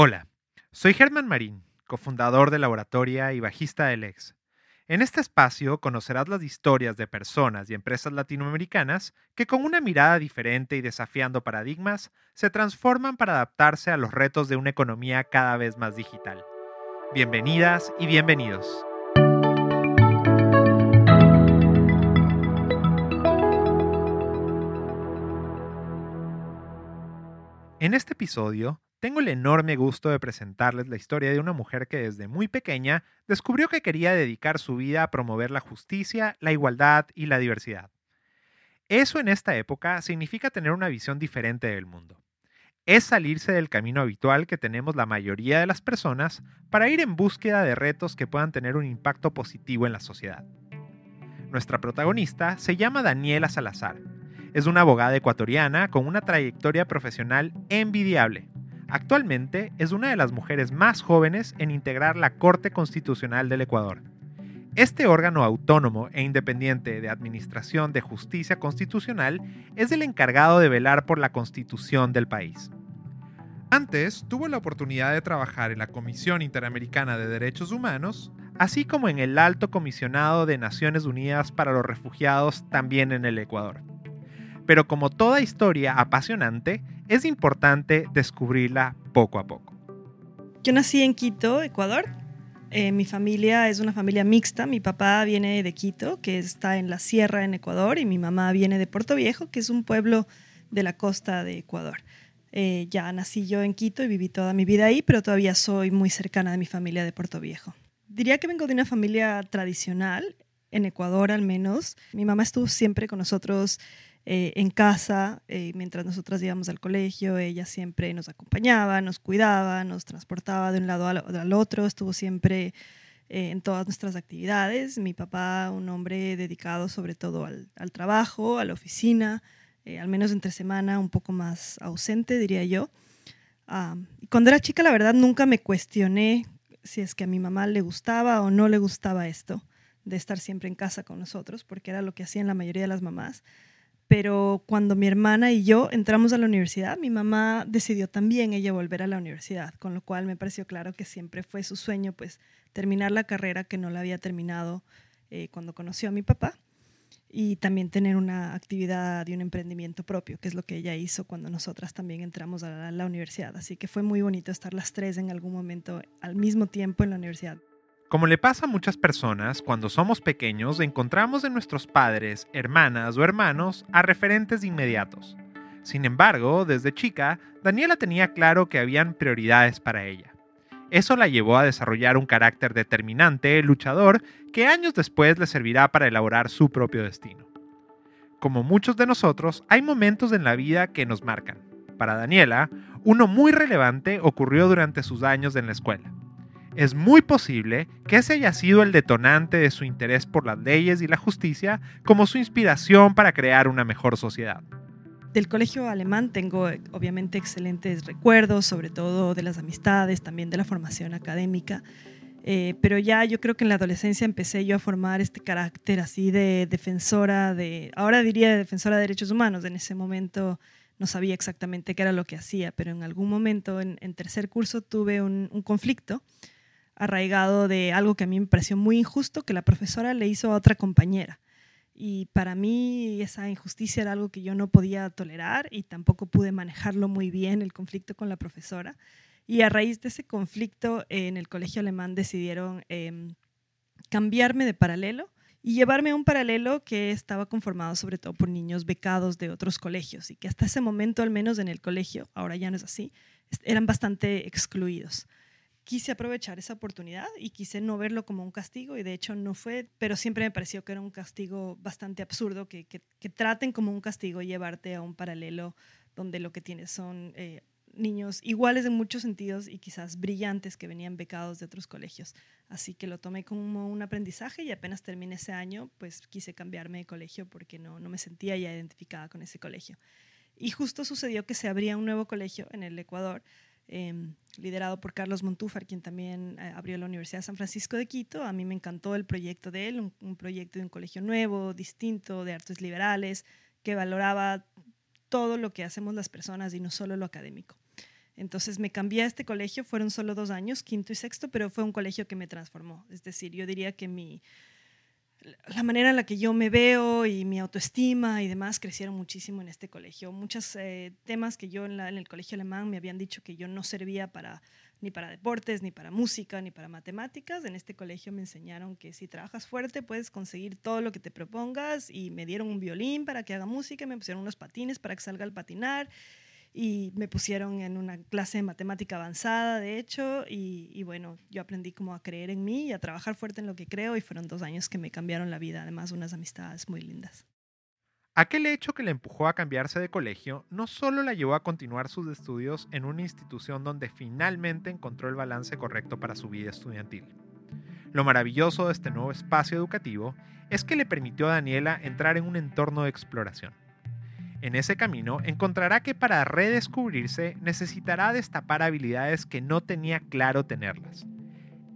Hola, soy Germán Marín, cofundador de Laboratoria y bajista del Ex. En este espacio conocerás las historias de personas y empresas latinoamericanas que con una mirada diferente y desafiando paradigmas se transforman para adaptarse a los retos de una economía cada vez más digital. Bienvenidas y bienvenidos. En este episodio tengo el enorme gusto de presentarles la historia de una mujer que desde muy pequeña descubrió que quería dedicar su vida a promover la justicia, la igualdad y la diversidad. Eso en esta época significa tener una visión diferente del mundo. Es salirse del camino habitual que tenemos la mayoría de las personas para ir en búsqueda de retos que puedan tener un impacto positivo en la sociedad. Nuestra protagonista se llama Daniela Salazar. Es una abogada ecuatoriana con una trayectoria profesional envidiable Actualmente es una de las mujeres más jóvenes en integrar la Corte Constitucional del Ecuador. Este órgano autónomo e independiente de Administración de Justicia Constitucional es el encargado de velar por la constitución del país. Antes tuvo la oportunidad de trabajar en la Comisión Interamericana de Derechos Humanos, así como en el Alto Comisionado de Naciones Unidas para los Refugiados también en el Ecuador. Pero como toda historia apasionante, es importante descubrirla poco a poco. Yo nací en Quito, Ecuador. Eh, mi familia es una familia mixta. Mi papá viene de Quito, que está en la sierra en Ecuador, y mi mamá viene de Puerto Viejo, que es un pueblo de la costa de Ecuador. Eh, ya nací yo en Quito y viví toda mi vida ahí, pero todavía soy muy cercana de mi familia de Puerto Viejo. Diría que vengo de una familia tradicional, en Ecuador al menos. Mi mamá estuvo siempre con nosotros eh, en casa, eh, mientras nosotras íbamos al colegio, ella siempre nos acompañaba, nos cuidaba, nos transportaba de un lado al, otro, estuvo siempre eh, en todas nuestras actividades. Mi papá, un hombre dedicado sobre todo al, trabajo, a la oficina, al menos entre semana un poco más ausente, diría yo. Ah, cuando era chica, la verdad, nunca me cuestioné si es que a mi mamá le gustaba o no le gustaba esto de estar siempre en casa con nosotros, porque era lo que hacían la mayoría de las mamás pero cuando mi hermana y yo entramos a la universidad, mi mamá decidió también ella volver a la universidad, con lo cual me pareció claro que siempre fue su sueño pues terminar la carrera que no la había terminado eh, cuando conoció a mi papá y también tener una actividad y un emprendimiento propio, que es lo que ella hizo cuando nosotras también entramos a la universidad. Así que fue muy bonito estar las tres en algún momento al mismo tiempo en la universidad. Como le pasa a muchas personas, cuando somos pequeños encontramos en nuestros padres, hermanas o hermanos a referentes inmediatos. Sin embargo, desde chica, Daniela tenía claro que habían prioridades para ella. Eso la llevó a desarrollar un carácter determinante, luchador, que años después le servirá para elaborar su propio destino. Como muchos de nosotros, hay momentos en la vida que nos marcan. Para Daniela, uno muy relevante ocurrió durante sus años en la escuela es muy posible que ese haya sido el detonante de su interés por las leyes y la justicia como su inspiración para crear una mejor sociedad. Del colegio alemán tengo eh, obviamente excelentes recuerdos, sobre todo de las amistades, también de la formación académica. Eh, pero ya yo creo que en la adolescencia empecé yo a formar este carácter así de defensora de, ahora diría defensora de derechos humanos, en ese momento no sabía exactamente qué era lo que hacía, pero en algún momento en, tercer curso tuve un, un conflicto arraigado de algo que a mí me pareció muy injusto que la profesora le hizo a otra compañera. Y para mí esa injusticia era algo que yo no podía tolerar y tampoco pude manejarlo muy bien, el conflicto con la profesora. Y a raíz de ese conflicto en el colegio alemán decidieron em, cambiarme de paralelo y llevarme a un paralelo que estaba conformado sobre todo por niños becados de otros colegios y que hasta ese momento, al menos en el colegio, ahora ya no es así, eran bastante excluidos quise aprovechar esa oportunidad y quise no verlo como un castigo y de hecho no fue, pero siempre me pareció que era un castigo bastante absurdo, que, que, traten como un castigo llevarte a un paralelo donde lo que tienes son eh, niños iguales en muchos sentidos y quizás brillantes que venían becados de otros colegios. Así que lo tomé como un aprendizaje y apenas terminé ese año, pues quise cambiarme de colegio porque no, no me sentía ya identificada con ese colegio. Y justo sucedió que se abría un nuevo colegio en el Ecuador Em, liderado por Carlos Montúfar, quien también eh, abrió la Universidad de San Francisco de Quito. A mí me encantó el proyecto de él, un, proyecto de un colegio nuevo, distinto, de artes liberales, que valoraba todo lo que hacemos las personas y no solo lo académico. Entonces me cambié a este colegio, fueron solo dos años, quinto y sexto, pero fue un colegio que me transformó. Es decir, yo diría que mi, la manera en la que yo me veo y mi autoestima y demás crecieron muchísimo en este colegio. Muchos eh, temas que yo en, el colegio alemán me habían dicho que yo no servía para, ni para deportes, ni para música, ni para matemáticas. En este colegio me enseñaron que si trabajas fuerte puedes conseguir todo lo que te propongas y me dieron un violín para que haga música, me pusieron unos patines para que salga al patinar y me pusieron en una clase de matemática avanzada, de hecho, y, bueno, yo aprendí como a creer en mí y a trabajar fuerte en lo que creo y fueron dos años que me cambiaron la vida, además unas amistades muy lindas. Aquel hecho que le empujó a cambiarse de colegio no solo la llevó a continuar sus estudios en una institución donde finalmente encontró el balance correcto para su vida estudiantil. Lo maravilloso de este nuevo espacio educativo es que le permitió a Daniela entrar en un entorno de exploración en ese camino encontrará que para redescubrirse necesitará destapar habilidades que no tenía claro tenerlas.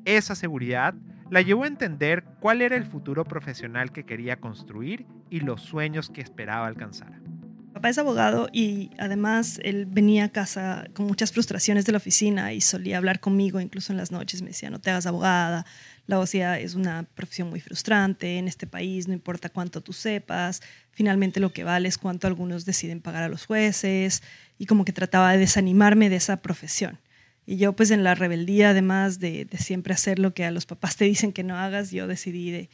Esa seguridad la llevó a entender cuál era el futuro profesional que quería construir y los sueños que esperaba alcanzar papá es abogado y además él venía a casa con muchas frustraciones de la oficina y solía hablar conmigo incluso en las noches. Me decía, no te hagas abogada, la abogacía es una profesión muy frustrante en este país, no importa cuánto tú sepas, finalmente lo que vale es cuánto algunos deciden pagar a los jueces y como que trataba de desanimarme de esa profesión. Y yo pues en la rebeldía, además de, de siempre hacer lo que a los papás te dicen que no hagas, yo decidí de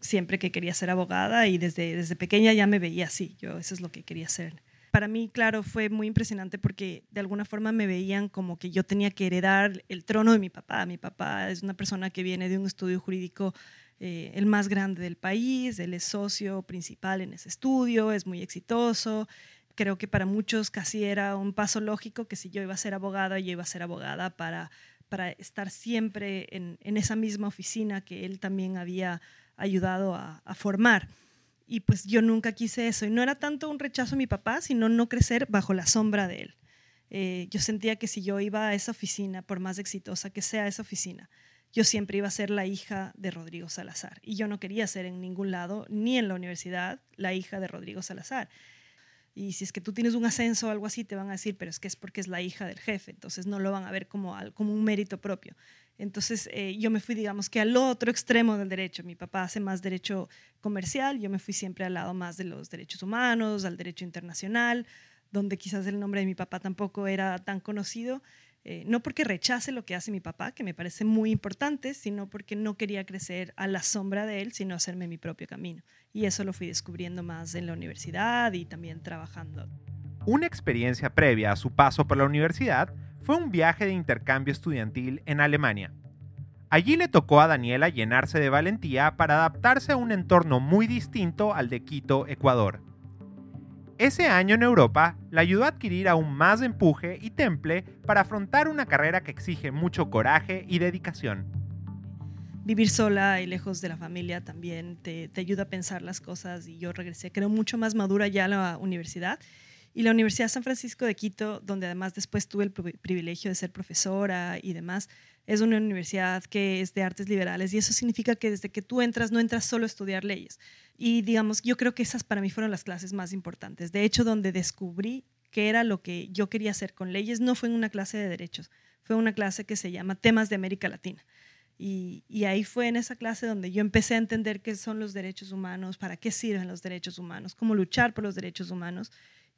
siempre que quería ser abogada y desde, desde pequeña ya me veía así, yo eso es lo que quería ser. Para mí, claro, fue muy impresionante porque de alguna forma me veían como que yo tenía que heredar el trono de mi papá. Mi papá es una persona que viene de un estudio jurídico eh, el más grande del país, él es socio principal en ese estudio, es muy exitoso. Creo que para muchos casi era un paso lógico que si yo iba a ser abogada, yo iba a ser abogada para, para estar siempre en, en esa misma oficina que él también había ayudado a, formar. Y pues yo nunca quise eso. Y no era tanto un rechazo a mi papá, sino no crecer bajo la sombra de él. Eh, yo sentía que si yo iba a esa oficina, por más exitosa que sea esa oficina, yo siempre iba a ser la hija de Rodrigo Salazar. Y yo no quería ser en ningún lado, ni en la universidad, la hija de Rodrigo Salazar. Y si es que tú tienes un ascenso o algo así, te van a decir, pero es que es porque es la hija del jefe, entonces no lo van a ver como, como un mérito propio. Entonces eh, yo me fui, digamos que al otro extremo del derecho. Mi papá hace más derecho comercial, yo me fui siempre al lado más de los derechos humanos, al derecho internacional, donde quizás el nombre de mi papá tampoco era tan conocido. Eh, no porque rechace lo que hace mi papá, que me parece muy importante, sino porque no quería crecer a la sombra de él, sino hacerme mi propio camino. Y eso lo fui descubriendo más en la universidad y también trabajando. Una experiencia previa a su paso por la universidad fue un viaje de intercambio estudiantil en Alemania. Allí le tocó a Daniela llenarse de valentía para adaptarse a un entorno muy distinto al de Quito, Ecuador. Ese año en Europa la ayudó a adquirir aún más empuje y temple para afrontar una carrera que exige mucho coraje y dedicación. Vivir sola y lejos de la familia también te, te ayuda a pensar las cosas y yo regresé, creo, mucho más madura ya a la universidad y la Universidad San Francisco de Quito, donde además después tuve el privilegio de ser profesora y demás, es una universidad que es de artes liberales y eso significa que desde que tú entras no entras solo a estudiar leyes. Y digamos, yo creo que esas para mí fueron las clases más importantes. De hecho, donde descubrí qué era lo que yo quería hacer con leyes no fue en una clase de derechos, fue una clase que se llama Temas de América Latina. Y, y, ahí fue en esa clase donde yo empecé a entender qué son los derechos humanos, para qué sirven los derechos humanos, cómo luchar por los derechos humanos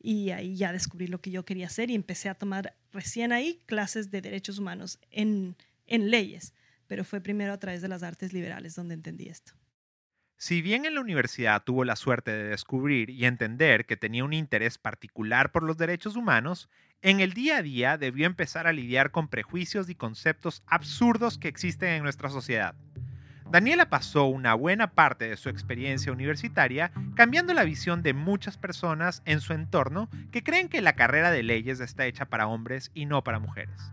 y ahí ya descubrí lo que yo quería hacer y empecé a tomar recién ahí clases de derechos humanos en, en leyes, pero fue primero a través de las artes liberales donde entendí esto. Si bien en la universidad tuvo la suerte de descubrir y entender que tenía un interés particular por los derechos humanos, en el día a día debió empezar a lidiar con prejuicios y conceptos absurdos que existen en nuestra sociedad. Daniela pasó una buena parte de su experiencia universitaria cambiando la visión de muchas personas en su entorno que creen que la carrera de leyes está hecha para hombres y no para mujeres.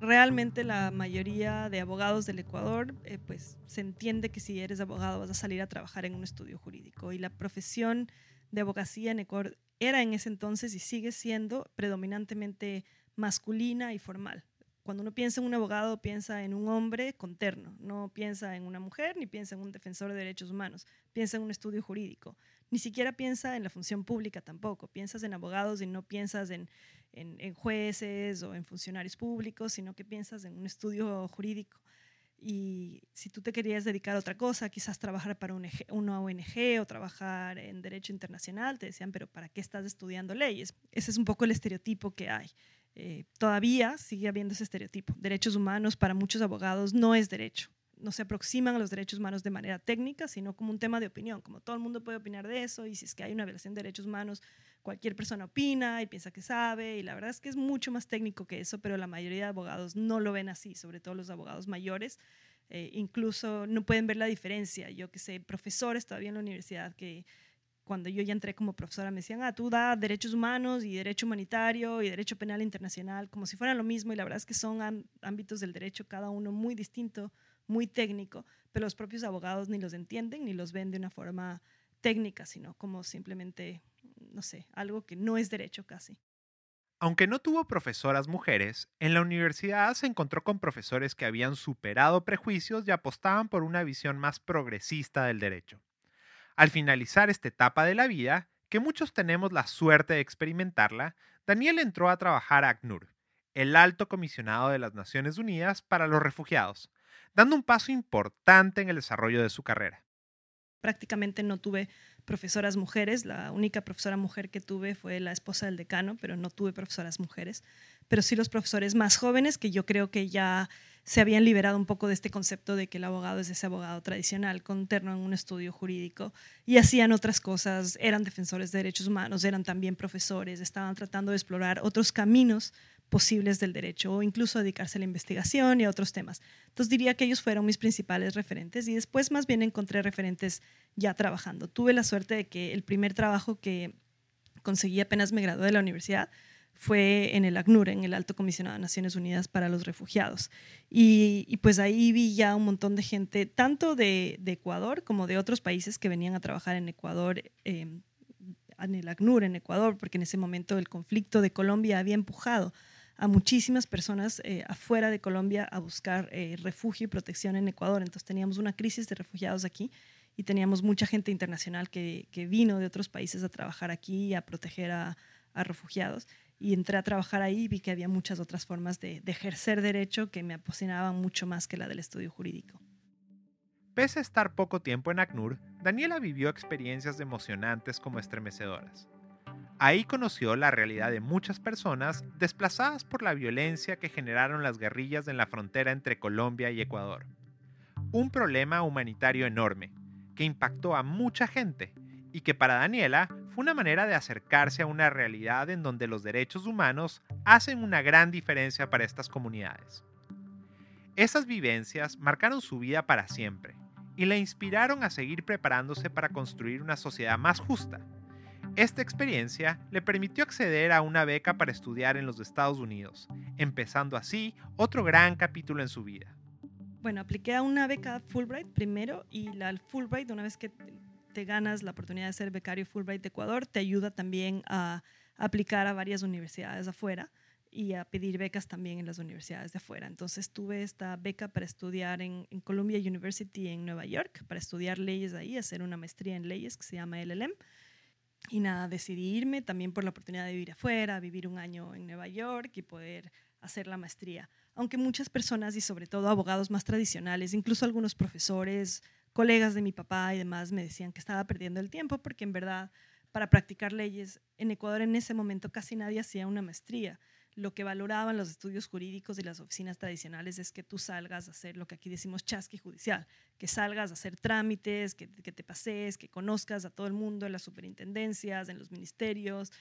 Realmente la mayoría de abogados del Ecuador, eh, pues se entiende que si eres abogado vas a salir a trabajar en un estudio jurídico y la profesión de abogacía en Ecuador era en ese entonces y sigue siendo predominantemente masculina y formal. Cuando uno piensa en un abogado, piensa en un hombre con terno, no piensa en una mujer ni piensa en un defensor de derechos humanos, piensa en un estudio jurídico. Ni siquiera piensa en la función pública tampoco, piensas en abogados y no piensas en, en, jueces o en funcionarios públicos, sino que piensas en un estudio jurídico. Y si tú te querías dedicar a otra cosa, quizás trabajar para una ONG o trabajar en derecho internacional, te decían, pero ¿para qué estás estudiando leyes? Ese es un poco el estereotipo que hay. Eh, todavía sigue habiendo ese estereotipo. Derechos humanos para muchos abogados no es derecho no se aproximan a los derechos humanos de manera técnica, sino como un tema de opinión, como todo el mundo puede opinar de eso y si es que hay una violación de derechos humanos, cualquier persona opina y piensa que sabe y la verdad es que es mucho más técnico que eso, pero la mayoría de abogados no lo ven así, sobre todo los abogados mayores. Eh, incluso no pueden ver la diferencia. Yo que sé, profesores todavía en la universidad que cuando yo ya entré como profesora me decían, ah, tú da derechos humanos y derecho humanitario y derecho penal internacional, como si fueran lo mismo y la verdad es que son ámbitos del derecho cada uno muy distinto muy técnico, pero los propios abogados ni los entienden ni los ven de una forma técnica, sino como simplemente, no sé, algo que no es derecho casi. Aunque no tuvo profesoras mujeres, en la universidad se encontró con profesores que habían superado prejuicios y apostaban por una visión más progresista del derecho. Al finalizar esta etapa de la vida, que muchos tenemos la suerte de experimentarla, Daniel entró a trabajar a ACNUR, el alto comisionado de las Naciones Unidas para los Refugiados, dando un paso importante en el desarrollo de su carrera. Prácticamente no tuve profesoras mujeres, la única profesora mujer que tuve fue la esposa del decano, pero no tuve profesoras mujeres, pero sí los profesores más jóvenes que yo creo que ya se habían liberado un poco de este concepto de que el abogado es ese abogado tradicional con terno en un estudio jurídico y hacían otras cosas, eran defensores de derechos humanos, eran también profesores, estaban tratando de explorar otros caminos posibles del derecho o incluso dedicarse a la investigación y a otros temas. Entonces diría que ellos fueron mis principales referentes y después más bien encontré referentes ya trabajando. Tuve la suerte de que el primer trabajo que conseguí apenas me gradué de la universidad fue en el ACNUR, en el Alto Comisionado de Naciones Unidas para los Refugiados. Y, pues ahí vi ya un montón de gente, tanto de, Ecuador como de otros países que venían a trabajar en Ecuador, em, en el ACNUR en Ecuador, porque en ese momento el conflicto de Colombia había empujado a muchísimas personas eh, afuera de Colombia a buscar eh, refugio y protección en Ecuador. Entonces teníamos una crisis de refugiados aquí y teníamos mucha gente internacional que, vino de otros países a trabajar aquí y a proteger a, refugiados. Y entré a trabajar ahí y vi que había muchas otras formas de, ejercer derecho que me apasionaban mucho más que la del estudio jurídico. Pese a estar poco tiempo en ACNUR, Daniela vivió experiencias emocionantes como estremecedoras. Ahí conoció la realidad de muchas personas desplazadas por la violencia que generaron las guerrillas en la frontera entre Colombia y Ecuador. Un problema humanitario enorme, que impactó a mucha gente y que para Daniela una manera de acercarse a una realidad en donde los derechos humanos hacen una gran diferencia para estas comunidades. Esas vivencias marcaron su vida para siempre y la inspiraron a seguir preparándose para construir una sociedad más justa esta experiencia le permitió acceder a una beca para estudiar en los Estados Unidos, empezando así otro gran capítulo en su vida. Bueno, apliqué a una beca Fulbright primero y la Fulbright, una vez que te ganas la oportunidad de ser becario Fulbright de Ecuador, te ayuda también a aplicar a varias universidades afuera y a pedir becas también en las universidades de afuera. Entonces tuve esta beca para estudiar en, en, Columbia University en Nueva York, para estudiar leyes ahí, hacer una maestría en leyes que se llama LLM. Y nada, decidí irme también por la oportunidad de vivir afuera, vivir un año en Nueva York y poder hacer la maestría. Aunque muchas personas y sobre todo abogados más tradicionales, incluso algunos profesores, colegas de mi papá y demás me decían que estaba perdiendo el tiempo porque en verdad para practicar leyes en Ecuador en ese momento casi nadie hacía una maestría lo que valoraban los estudios jurídicos y las oficinas tradicionales es que tú salgas a hacer lo que aquí decimos chasqui judicial, que salgas a hacer trámites, que, te pases, que conozcas a todo el mundo en las superintendencias, en los ministerios.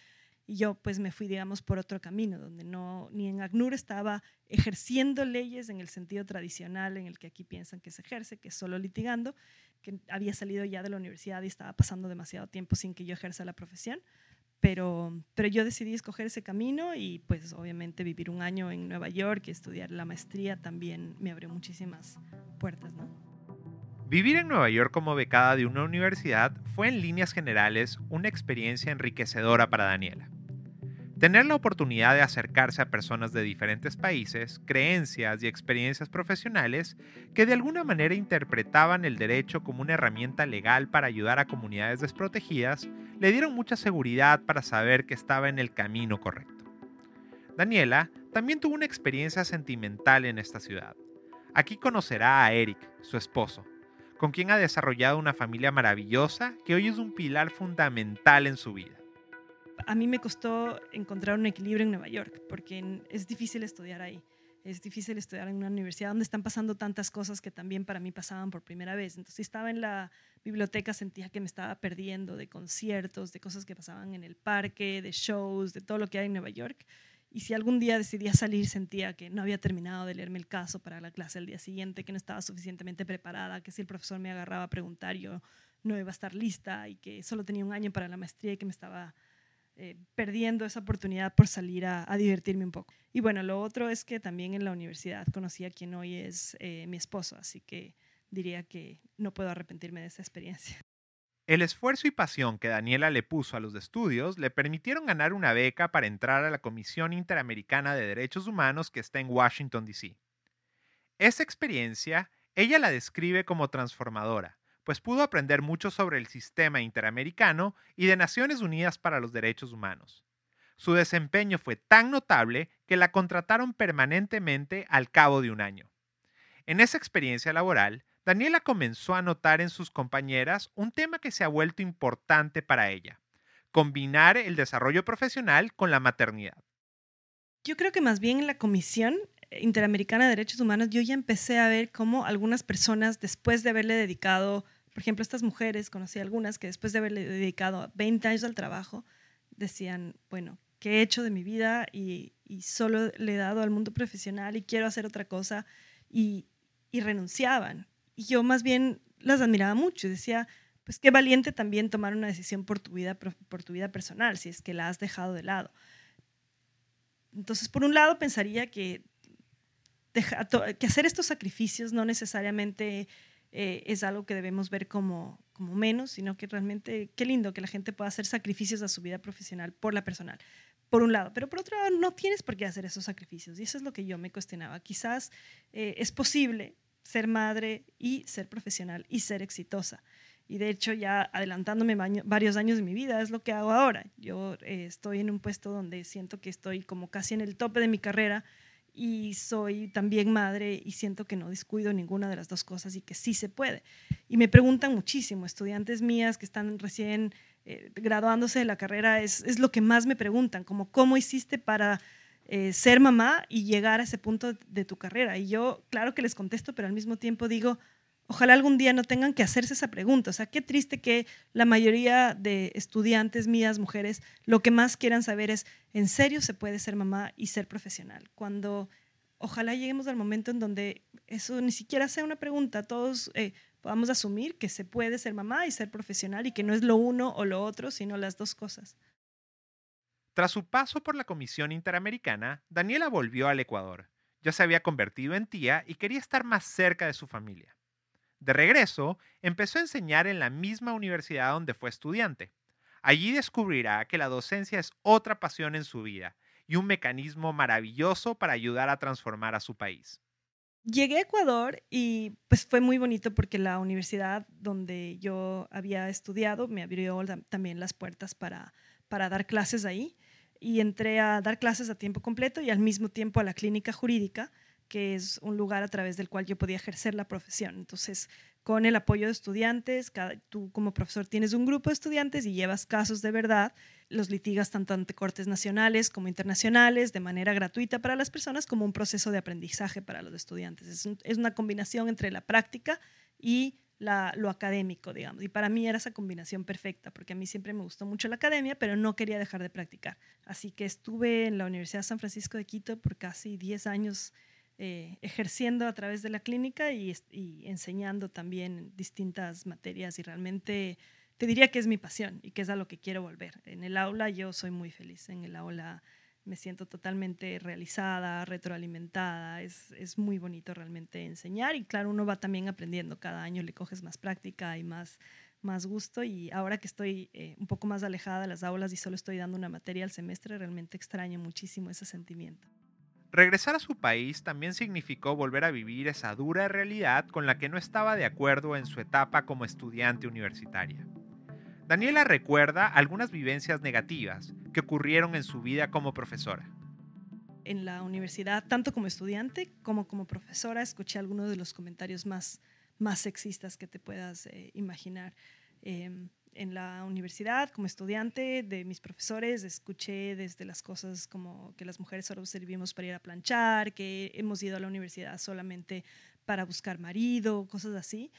Y yo pues me fui, digamos, por otro camino, donde no, ni en ACNUR estaba ejerciendo leyes en el sentido tradicional en el que aquí piensan que se ejerce, que es solo litigando, que había salido ya de la universidad y estaba pasando demasiado tiempo sin que yo ejerza la profesión pero, pero yo decidí escoger ese camino y pues obviamente vivir un año en Nueva York y estudiar la maestría también me abrió muchísimas puertas, ¿no? Vivir en Nueva York como becada de una universidad fue en líneas generales una experiencia enriquecedora para Daniela. Tener la oportunidad de acercarse a personas de diferentes países, creencias y experiencias profesionales que de alguna manera interpretaban el derecho como una herramienta legal para ayudar a comunidades desprotegidas, le dieron mucha seguridad para saber que estaba en el camino correcto. Daniela también tuvo una experiencia sentimental en esta ciudad. Aquí conocerá a Eric, su esposo, con quien ha desarrollado una familia maravillosa que hoy es un pilar fundamental en su vida. A mí me costó encontrar un equilibrio en Nueva York, porque es difícil estudiar ahí. Es difícil estudiar en una universidad donde están pasando tantas cosas que también para mí pasaban por primera vez. Entonces, si estaba en la biblioteca, sentía que me estaba perdiendo de conciertos, de cosas que pasaban en el parque, de shows, de todo lo que hay en Nueva York. Y si algún día decidía salir, sentía que no había terminado de leerme el caso para la clase el día siguiente, que no estaba suficientemente preparada, que si el profesor me agarraba a preguntar, yo no iba a estar lista y que solo tenía un año para la maestría y que me estaba eh, perdiendo esa oportunidad por salir a, divertirme un poco. Y bueno, lo otro es que también en la universidad conocí a quien hoy es eh, mi esposo, así que diría que no puedo arrepentirme de esa experiencia. El esfuerzo y pasión que Daniela le puso a los estudios le permitieron ganar una beca para entrar a la Comisión Interamericana de Derechos Humanos que está en Washington, D.C. Esa experiencia ella la describe como transformadora, pues pudo aprender mucho sobre el sistema interamericano y de Naciones Unidas para los Derechos Humanos. Su desempeño fue tan notable que la contrataron permanentemente al cabo de un año. En esa experiencia laboral, Daniela comenzó a notar en sus compañeras un tema que se ha vuelto importante para ella, combinar el desarrollo profesional con la maternidad. Yo creo que más bien en la Comisión Interamericana de Derechos Humanos yo ya empecé a ver cómo algunas personas, después de haberle dedicado, por ejemplo, estas mujeres, conocí algunas que después de haberle dedicado 20 años al trabajo, decían, bueno, ¿qué he hecho de mi vida? Y, solo le he dado al mundo profesional y quiero hacer otra cosa. y renunciaban y yo más bien las admiraba mucho y decía, pues qué valiente también tomar una decisión por tu vida, por tu vida personal, si es que la has dejado de lado. Entonces, por un lado, pensaría que, que hacer estos sacrificios no necesariamente eh, es algo que debemos ver como, como menos, sino que realmente, qué lindo que la gente pueda hacer sacrificios a su vida profesional por la personal, por un lado. Pero por otro lado, no tienes por qué hacer esos sacrificios. Y eso es lo que yo me cuestionaba. Quizás eh, es posible ser madre y ser profesional y ser exitosa. Y de hecho, ya adelantándome varios años de mi vida, es lo que hago ahora. Yo eh, estoy en un puesto donde siento que estoy como casi en el tope de mi carrera y soy también madre y siento que no descuido ninguna de las dos cosas y que sí se puede. Y me preguntan muchísimo, estudiantes mías que están recién eh, graduándose de la carrera, es, es lo que más me preguntan, como cómo hiciste para eh, ser mamá y llegar a ese punto de tu carrera. Y yo, claro que les contesto, pero al mismo tiempo digo, ojalá algún día no tengan que hacerse esa pregunta. O sea, qué triste que la mayoría de estudiantes mías, mujeres, lo que más quieran saber es, ¿en serio se puede ser mamá y ser profesional? Cuando ojalá lleguemos al momento en donde eso ni siquiera sea una pregunta, todos eh, podamos asumir que se puede ser mamá y ser profesional y que no es lo uno o lo otro, sino las dos cosas. Tras su paso por la Comisión Interamericana, Daniela volvió al Ecuador. Ya se había convertido en tía y quería estar más cerca de su familia. De regreso, empezó a enseñar en la misma universidad donde fue estudiante. Allí descubrirá que la docencia es otra pasión en su vida y un mecanismo maravilloso para ayudar a transformar a su país. Llegué a Ecuador y pues fue muy bonito porque la universidad donde yo había estudiado me abrió también las puertas para, para dar clases ahí y entré a dar clases a tiempo completo y al mismo tiempo a la clínica jurídica, que es un lugar a través del cual yo podía ejercer la profesión. Entonces, con el apoyo de estudiantes, cada, tú como profesor tienes un grupo de estudiantes y llevas casos de verdad, los litigas tanto ante cortes nacionales como internacionales de manera gratuita para las personas como un proceso de aprendizaje para los estudiantes. Es, una combinación entre la práctica y lo académico, digamos. Y para mí era esa combinación perfecta, porque a mí siempre me gustó mucho la academia, pero no quería dejar de practicar. Así que estuve en la Universidad de San Francisco de Quito por casi 10 años eh, ejerciendo a través de la clínica y, enseñando también distintas materias y realmente te diría que es mi pasión y que es a lo que quiero volver. En el aula yo soy muy feliz, en el aula me siento totalmente realizada, retroalimentada, es, es, muy bonito realmente enseñar y claro, uno va también aprendiendo, cada año le coges más práctica y más, más gusto y ahora que estoy eh, un poco más alejada de las aulas y solo estoy dando una materia al semestre, realmente extraño muchísimo ese sentimiento. Regresar a su país también significó volver a vivir esa dura realidad con la que no estaba de acuerdo en su etapa como estudiante universitaria. Daniela recuerda algunas vivencias negativas que ocurrieron en su vida como profesora. en la universidad, tanto como estudiante como como profesora, escuché algunos de los comentarios más, más sexistas que te puedas eh, imaginar. Em, en la universidad, como estudiante, de mis profesores, escuché desde las cosas como que las mujeres solo servimos para ir a planchar, que hemos ido a la universidad solamente para buscar marido, cosas así.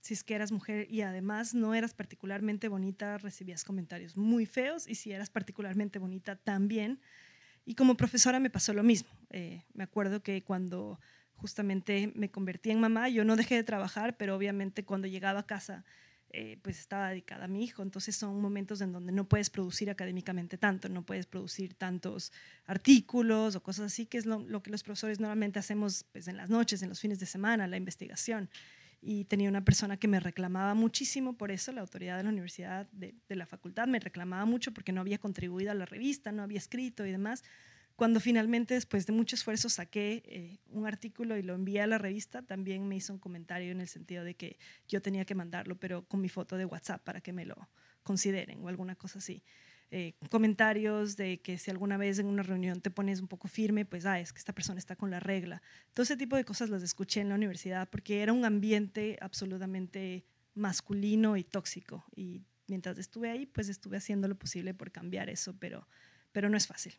si es que eras mujer y además no eras particularmente bonita, recibías comentarios muy feos y si eras particularmente bonita también. Y como profesora me pasó lo mismo. Eh, me acuerdo que cuando justamente me convertí en mamá, yo no dejé de trabajar, pero obviamente cuando llegaba a casa, eh, pues estaba dedicada a mi hijo. Entonces son momentos en donde no puedes producir académicamente tanto, no puedes producir tantos artículos o cosas así, que es lo, que los profesores normalmente hacemos pues, en las noches, en los fines de semana, la investigación y tenía una persona que me reclamaba muchísimo por eso, la autoridad de la universidad, de, la facultad, me reclamaba mucho porque no había contribuido a la revista, no había escrito y demás. Cuando finalmente, después de mucho esfuerzo, saqué eh, un artículo y lo envié a la revista, también me hizo un comentario en el sentido de que yo tenía que mandarlo, pero con mi foto de WhatsApp para que me lo consideren o alguna cosa así. Eh, comentarios de que si alguna vez en una reunión te pones un poco firme, pues, ah, es que esta persona está con la regla. Todo ese tipo de cosas las escuché en la universidad porque era un ambiente absolutamente masculino y tóxico. Y mientras estuve ahí, pues estuve haciendo lo posible por cambiar eso, pero, pero no es fácil.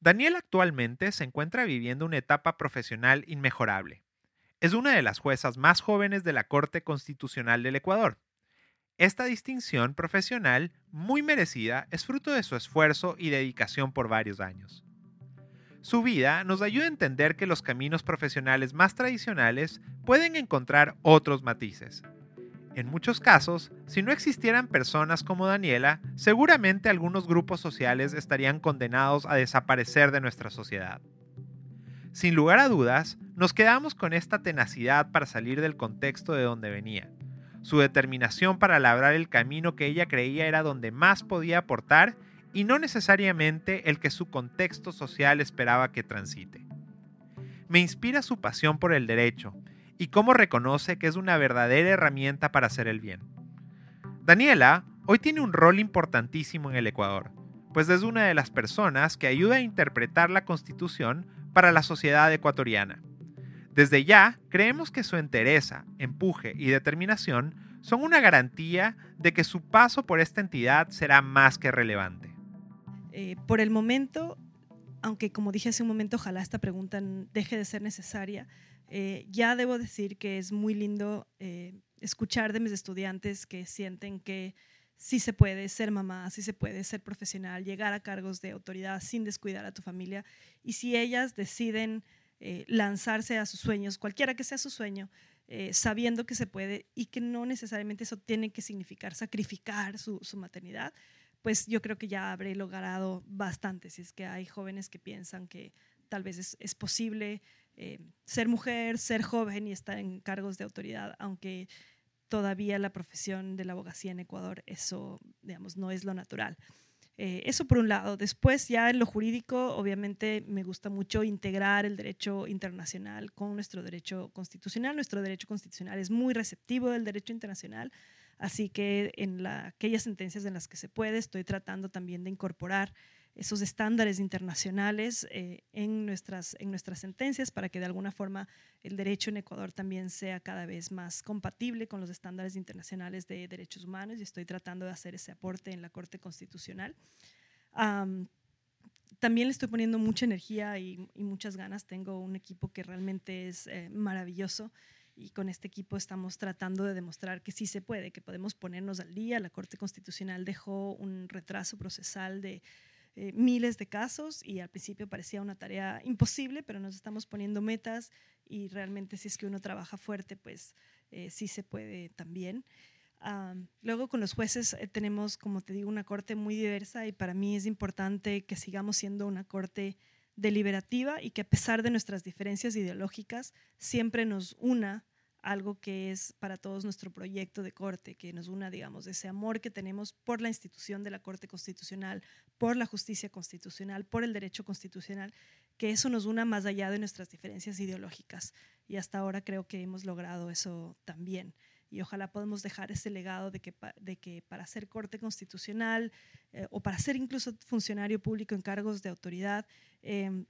Daniel actualmente se encuentra viviendo una etapa profesional inmejorable. Es una de las juezas más jóvenes de la Corte Constitucional del Ecuador esta distinción profesional, muy merecida, es fruto de su esfuerzo y dedicación por varios años. Su vida nos ayuda a entender que los caminos profesionales más tradicionales pueden encontrar otros matices. En muchos casos, si no existieran personas como Daniela, seguramente algunos grupos sociales estarían condenados a desaparecer de nuestra sociedad. Sin lugar a dudas, nos quedamos con esta tenacidad para salir del contexto de donde venía, su determinación para labrar el camino que ella creía era donde más podía aportar y no necesariamente el que su contexto social esperaba que transite. Me inspira su pasión por el derecho y cómo reconoce que es una verdadera herramienta para hacer el bien. Daniela hoy tiene un rol importantísimo en el Ecuador, pues es una de las personas que ayuda a interpretar la Constitución para la sociedad ecuatoriana. Desde ya, creemos que su entereza, empuje y determinación son una garantía de que su paso por esta entidad será más que relevante. Eh, por el momento, aunque como dije hace un momento, ojalá esta pregunta deje de ser necesaria, eh, ya debo decir que es muy lindo eh, escuchar de mis estudiantes que sienten que sí se puede ser mamá, sí se puede ser profesional, llegar a cargos de autoridad sin descuidar a tu familia. Y si ellas deciden eh, lanzarse a sus sueños, cualquiera que sea su sueño, sabiendo que se puede y que no necesariamente eso tiene que significar sacrificar su, maternidad, pues yo creo que ya habré logrado bastante. Si es que hay jóvenes que piensan que tal vez es, posible eh, ser mujer, ser joven y estar en cargos de autoridad, aunque todavía la profesión de la abogacía en Ecuador, eso, digamos, no es lo natural. Eh, eso por un lado. Después ya en lo jurídico, obviamente me gusta mucho integrar el derecho internacional con nuestro derecho constitucional. Nuestro derecho constitucional es muy receptivo del derecho internacional, así que en aquellas sentencias en las que se puede, estoy tratando también de incorporar esos estándares internacionales eh, en, nuestras, en nuestras sentencias para que de alguna forma el derecho en Ecuador también sea cada vez más compatible con los estándares internacionales de derechos humanos y estoy tratando de hacer ese aporte en la Corte Constitucional. también le estoy poniendo mucha energía y, muchas ganas. Tengo un equipo que realmente es eh, maravilloso y con este equipo estamos tratando de demostrar que sí se puede, que podemos ponernos al día. La Corte Constitucional dejó un retraso procesal de eh, miles de casos y al principio parecía una tarea imposible, pero nos estamos poniendo metas y realmente si es que uno trabaja fuerte, pues eh, sí se puede también. luego con los jueces eh, tenemos, como te digo, una corte muy diversa y para mí es importante que sigamos siendo una corte deliberativa y que a pesar de nuestras diferencias ideológicas siempre nos una algo que es para todos nuestro proyecto de corte, que nos una, digamos, ese amor que tenemos por la institución de la Corte Constitucional, por la justicia constitucional, por el derecho constitucional, que eso nos una más allá de nuestras diferencias ideológicas. Y hasta ahora creo que hemos logrado eso también. Y ojalá podamos dejar ese legado de que, de que para ser corte constitucional eh, o para ser incluso funcionario público en cargos de autoridad, Em,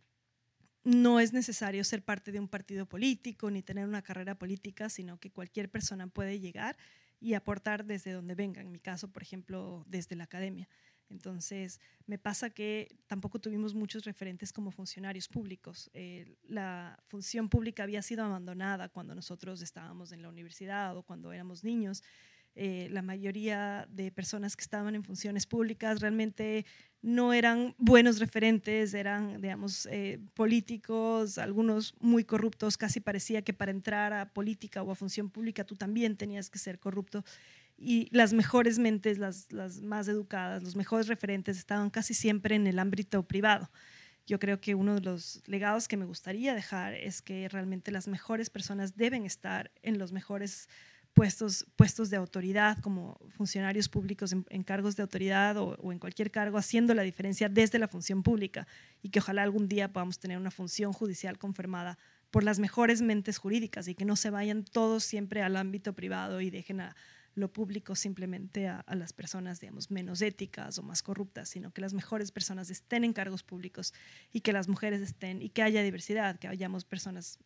no es necesario ser parte de un partido político ni tener una carrera política, sino que cualquier persona puede llegar y aportar desde donde venga. En mi caso, por ejemplo, desde la academia. Entonces, me pasa que tampoco tuvimos muchos referentes como funcionarios públicos. Eh, la función pública había sido abandonada cuando nosotros estábamos en la universidad o cuando éramos niños. Eh, la mayoría de personas que estaban en funciones públicas realmente no eran buenos referentes, eran, digamos, eh, políticos, algunos muy corruptos, casi parecía que para entrar a política o a función pública tú también tenías que ser corrupto. Y las mejores mentes, las, las más educadas, los mejores referentes estaban casi siempre en el ámbito privado. Yo creo que uno de los legados que me gustaría dejar es que realmente las mejores personas deben estar en los mejores puestos, puestos de autoridad, como funcionarios públicos en, cargos de autoridad o, en cualquier cargo, haciendo la diferencia desde la función pública y que ojalá algún día podamos tener una función judicial confirmada por las mejores mentes jurídicas y que no se vayan todos siempre al ámbito privado y dejen a lo público simplemente a, a, las personas, digamos, menos éticas o más corruptas, sino que las mejores personas estén en cargos públicos y que las mujeres estén y que haya diversidad, que hayamos personas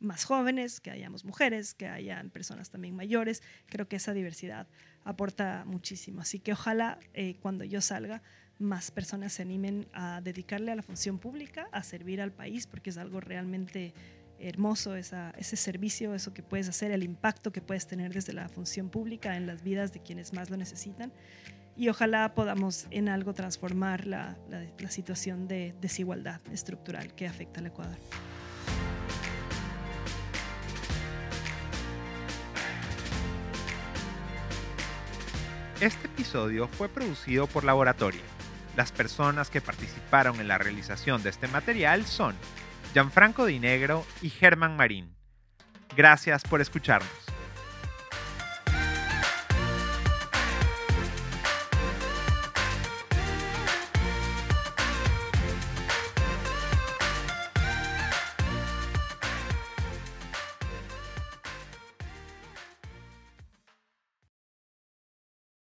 más jóvenes, que hayamos mujeres, que hayan personas también mayores. Creo que esa diversidad aporta muchísimo. Así que ojalá eh, cuando yo salga, más personas se animen a dedicarle a la función pública, a servir al país, porque es algo realmente hermoso esa, ese servicio, eso que puedes hacer, el impacto que puedes tener desde la función pública en las vidas de quienes más lo necesitan. Y ojalá podamos en algo transformar la, la, la situación de desigualdad estructural que afecta al Ecuador. Este episodio fue producido por Laboratorio. Las personas que participaron en la realización de este material son Gianfranco Dinegro y Germán Marín. Gracias por escucharnos.